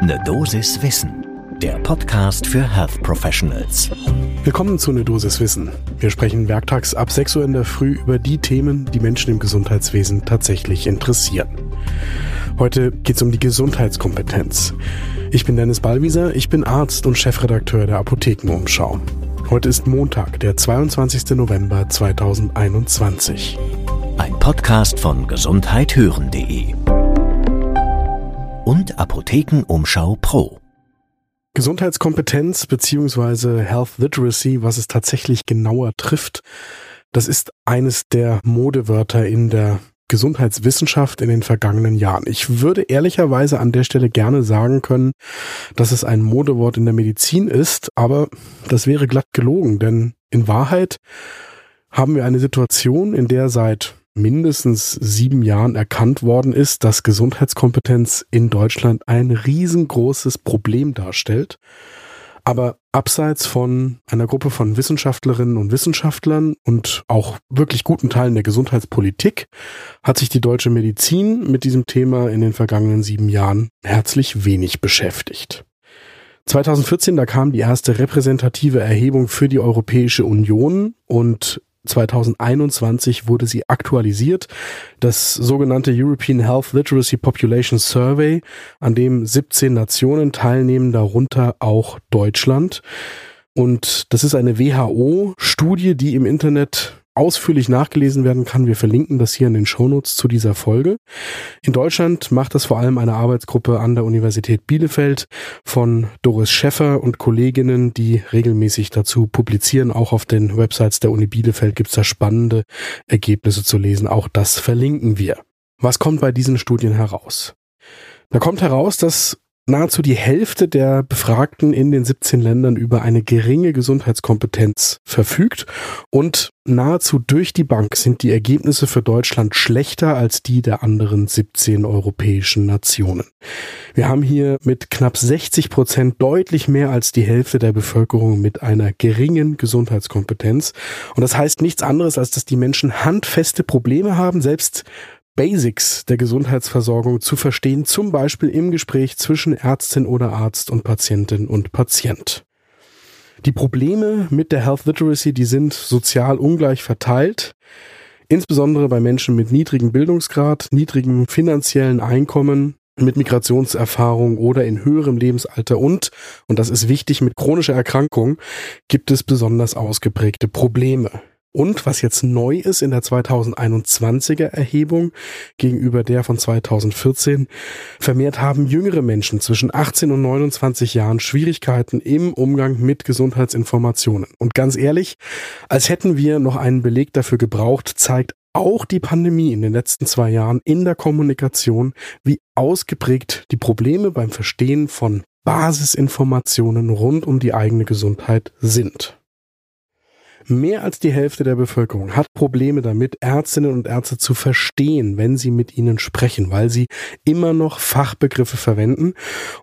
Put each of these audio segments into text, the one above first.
Ne Dosis Wissen, der Podcast für Health Professionals. Willkommen zu Ne Dosis Wissen. Wir sprechen werktags ab 6 Uhr in der Früh über die Themen, die Menschen im Gesundheitswesen tatsächlich interessieren. Heute geht es um die Gesundheitskompetenz. Ich bin Dennis Ballwieser, ich bin Arzt und Chefredakteur der Apothekenumschau. Heute ist Montag, der 22. November 2021. Ein Podcast von gesundheithören.de und Apothekenumschau Pro. Gesundheitskompetenz beziehungsweise Health Literacy, was es tatsächlich genauer trifft, das ist eines der Modewörter in der Gesundheitswissenschaft in den vergangenen Jahren. Ich würde ehrlicherweise an der Stelle gerne sagen können, dass es ein Modewort in der Medizin ist, aber das wäre glatt gelogen, denn in Wahrheit haben wir eine Situation, in der seit mindestens sieben Jahren erkannt worden ist, dass Gesundheitskompetenz in Deutschland ein riesengroßes Problem darstellt. Aber abseits von einer Gruppe von Wissenschaftlerinnen und Wissenschaftlern und auch wirklich guten Teilen der Gesundheitspolitik hat sich die deutsche Medizin mit diesem Thema in den vergangenen sieben Jahren herzlich wenig beschäftigt. 2014, da kam die erste repräsentative Erhebung für die Europäische Union und 2021 wurde sie aktualisiert. Das sogenannte European Health Literacy Population Survey, an dem 17 Nationen teilnehmen, darunter auch Deutschland. Und das ist eine WHO-Studie, die im Internet ausführlich nachgelesen werden kann. Wir verlinken das hier in den Shownotes zu dieser Folge. In Deutschland macht das vor allem eine Arbeitsgruppe an der Universität Bielefeld von Doris Schäffer und Kolleginnen, die regelmäßig dazu publizieren. Auch auf den Websites der Uni Bielefeld gibt es da spannende Ergebnisse zu lesen. Auch das verlinken wir. Was kommt bei diesen Studien heraus? Da kommt heraus, dass nahezu die Hälfte der Befragten in den 17 Ländern über eine geringe Gesundheitskompetenz verfügt und nahezu durch die Bank sind die Ergebnisse für Deutschland schlechter als die der anderen 17 europäischen Nationen. Wir haben hier mit knapp 60 Prozent deutlich mehr als die Hälfte der Bevölkerung mit einer geringen Gesundheitskompetenz. Und das heißt nichts anderes, als dass die Menschen handfeste Probleme haben, selbst Basics der Gesundheitsversorgung zu verstehen, zum Beispiel im Gespräch zwischen Ärztin oder Arzt und Patientin und Patient. Die Probleme mit der Health Literacy, die sind sozial ungleich verteilt, insbesondere bei Menschen mit niedrigem Bildungsgrad, niedrigem finanziellen Einkommen, mit Migrationserfahrung oder in höherem Lebensalter und, und das ist wichtig, mit chronischer Erkrankung gibt es besonders ausgeprägte Probleme. Und was jetzt neu ist in der 2021er Erhebung gegenüber der von 2014, vermehrt haben jüngere Menschen zwischen 18 und 29 Jahren Schwierigkeiten im Umgang mit Gesundheitsinformationen. Und ganz ehrlich, als hätten wir noch einen Beleg dafür gebraucht, zeigt auch die Pandemie in den letzten zwei Jahren in der Kommunikation, wie ausgeprägt die Probleme beim Verstehen von Basisinformationen rund um die eigene Gesundheit sind. Mehr als die Hälfte der Bevölkerung hat Probleme damit, Ärztinnen und Ärzte zu verstehen, wenn sie mit ihnen sprechen, weil sie immer noch Fachbegriffe verwenden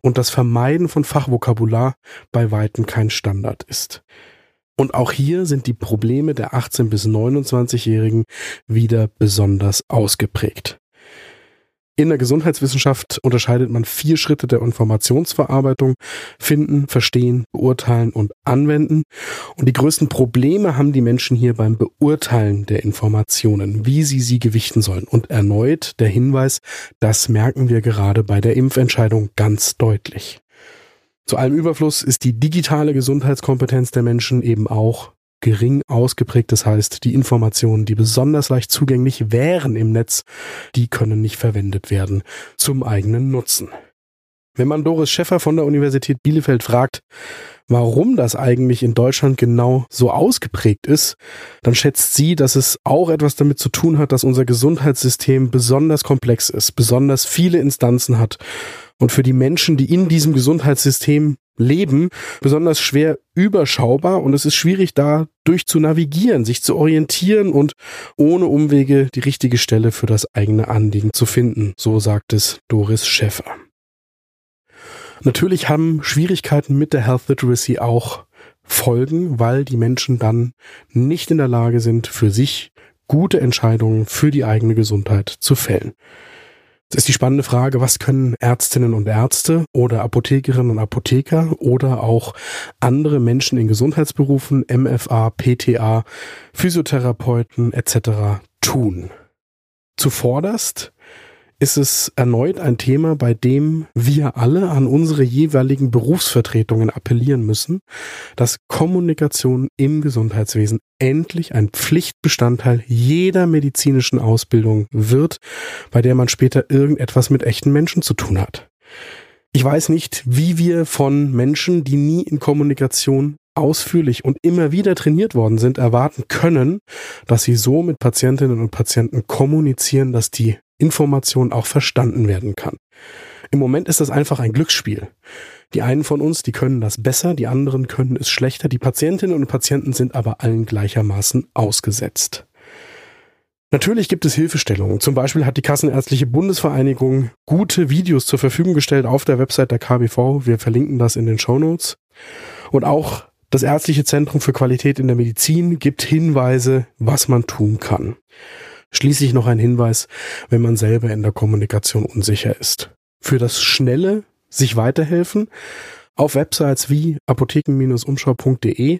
und das Vermeiden von Fachvokabular bei weitem kein Standard ist. Und auch hier sind die Probleme der 18 bis 29-Jährigen wieder besonders ausgeprägt. In der Gesundheitswissenschaft unterscheidet man vier Schritte der Informationsverarbeitung. Finden, verstehen, beurteilen und anwenden. Und die größten Probleme haben die Menschen hier beim Beurteilen der Informationen, wie sie sie gewichten sollen. Und erneut der Hinweis, das merken wir gerade bei der Impfentscheidung ganz deutlich. Zu allem Überfluss ist die digitale Gesundheitskompetenz der Menschen eben auch gering ausgeprägt. Das heißt, die Informationen, die besonders leicht zugänglich wären im Netz, die können nicht verwendet werden zum eigenen Nutzen. Wenn man Doris Schäffer von der Universität Bielefeld fragt, warum das eigentlich in Deutschland genau so ausgeprägt ist, dann schätzt sie, dass es auch etwas damit zu tun hat, dass unser Gesundheitssystem besonders komplex ist, besonders viele Instanzen hat und für die Menschen, die in diesem Gesundheitssystem leben, besonders schwer überschaubar und es ist schwierig da durch zu navigieren, sich zu orientieren und ohne Umwege die richtige Stelle für das eigene Anliegen zu finden, so sagt es Doris Schäffer. Natürlich haben Schwierigkeiten mit der Health Literacy auch Folgen, weil die Menschen dann nicht in der Lage sind, für sich gute Entscheidungen für die eigene Gesundheit zu fällen. Es ist die spannende Frage, was können Ärztinnen und Ärzte oder Apothekerinnen und Apotheker oder auch andere Menschen in Gesundheitsberufen, MFA, PTA, Physiotherapeuten etc. tun? Zuvorderst ist es erneut ein Thema, bei dem wir alle an unsere jeweiligen Berufsvertretungen appellieren müssen, dass Kommunikation im Gesundheitswesen endlich ein Pflichtbestandteil jeder medizinischen Ausbildung wird, bei der man später irgendetwas mit echten Menschen zu tun hat. Ich weiß nicht, wie wir von Menschen, die nie in Kommunikation ausführlich und immer wieder trainiert worden sind, erwarten können, dass sie so mit Patientinnen und Patienten kommunizieren, dass die Information auch verstanden werden kann. Im Moment ist das einfach ein Glücksspiel. Die einen von uns, die können das besser, die anderen können es schlechter, die Patientinnen und Patienten sind aber allen gleichermaßen ausgesetzt. Natürlich gibt es Hilfestellungen. Zum Beispiel hat die Kassenärztliche Bundesvereinigung gute Videos zur Verfügung gestellt auf der Website der KBV. Wir verlinken das in den Show Notes. Und auch das Ärztliche Zentrum für Qualität in der Medizin gibt Hinweise, was man tun kann. Schließlich noch ein Hinweis, wenn man selber in der Kommunikation unsicher ist. Für das schnelle sich weiterhelfen auf Websites wie apotheken-umschau.de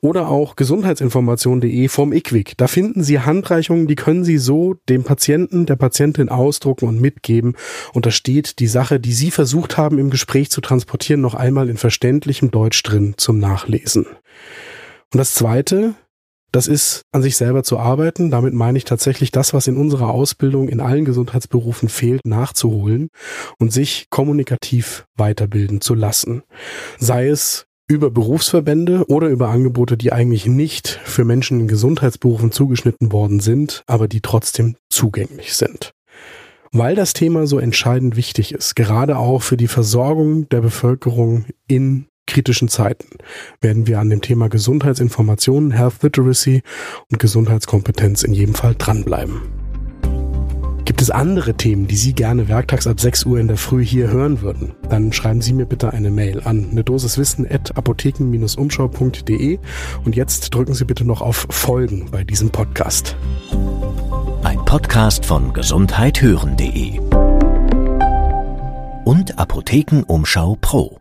oder auch gesundheitsinformation.de vom IQWIC. Da finden Sie Handreichungen, die können Sie so dem Patienten, der Patientin ausdrucken und mitgeben. Und da steht die Sache, die Sie versucht haben im Gespräch zu transportieren, noch einmal in verständlichem Deutsch drin zum Nachlesen. Und das Zweite, das ist an sich selber zu arbeiten. Damit meine ich tatsächlich das, was in unserer Ausbildung in allen Gesundheitsberufen fehlt, nachzuholen und sich kommunikativ weiterbilden zu lassen. Sei es über Berufsverbände oder über Angebote, die eigentlich nicht für Menschen in Gesundheitsberufen zugeschnitten worden sind, aber die trotzdem zugänglich sind. Weil das Thema so entscheidend wichtig ist, gerade auch für die Versorgung der Bevölkerung in kritischen Zeiten werden wir an dem Thema Gesundheitsinformationen, Health Literacy und Gesundheitskompetenz in jedem Fall dranbleiben. Gibt es andere Themen, die Sie gerne werktags ab 6 Uhr in der Früh hier hören würden? Dann schreiben Sie mir bitte eine Mail an eine apotheken-umschau.de und jetzt drücken Sie bitte noch auf Folgen bei diesem Podcast. Ein Podcast von gesundheithören.de und Apothekenumschau Pro.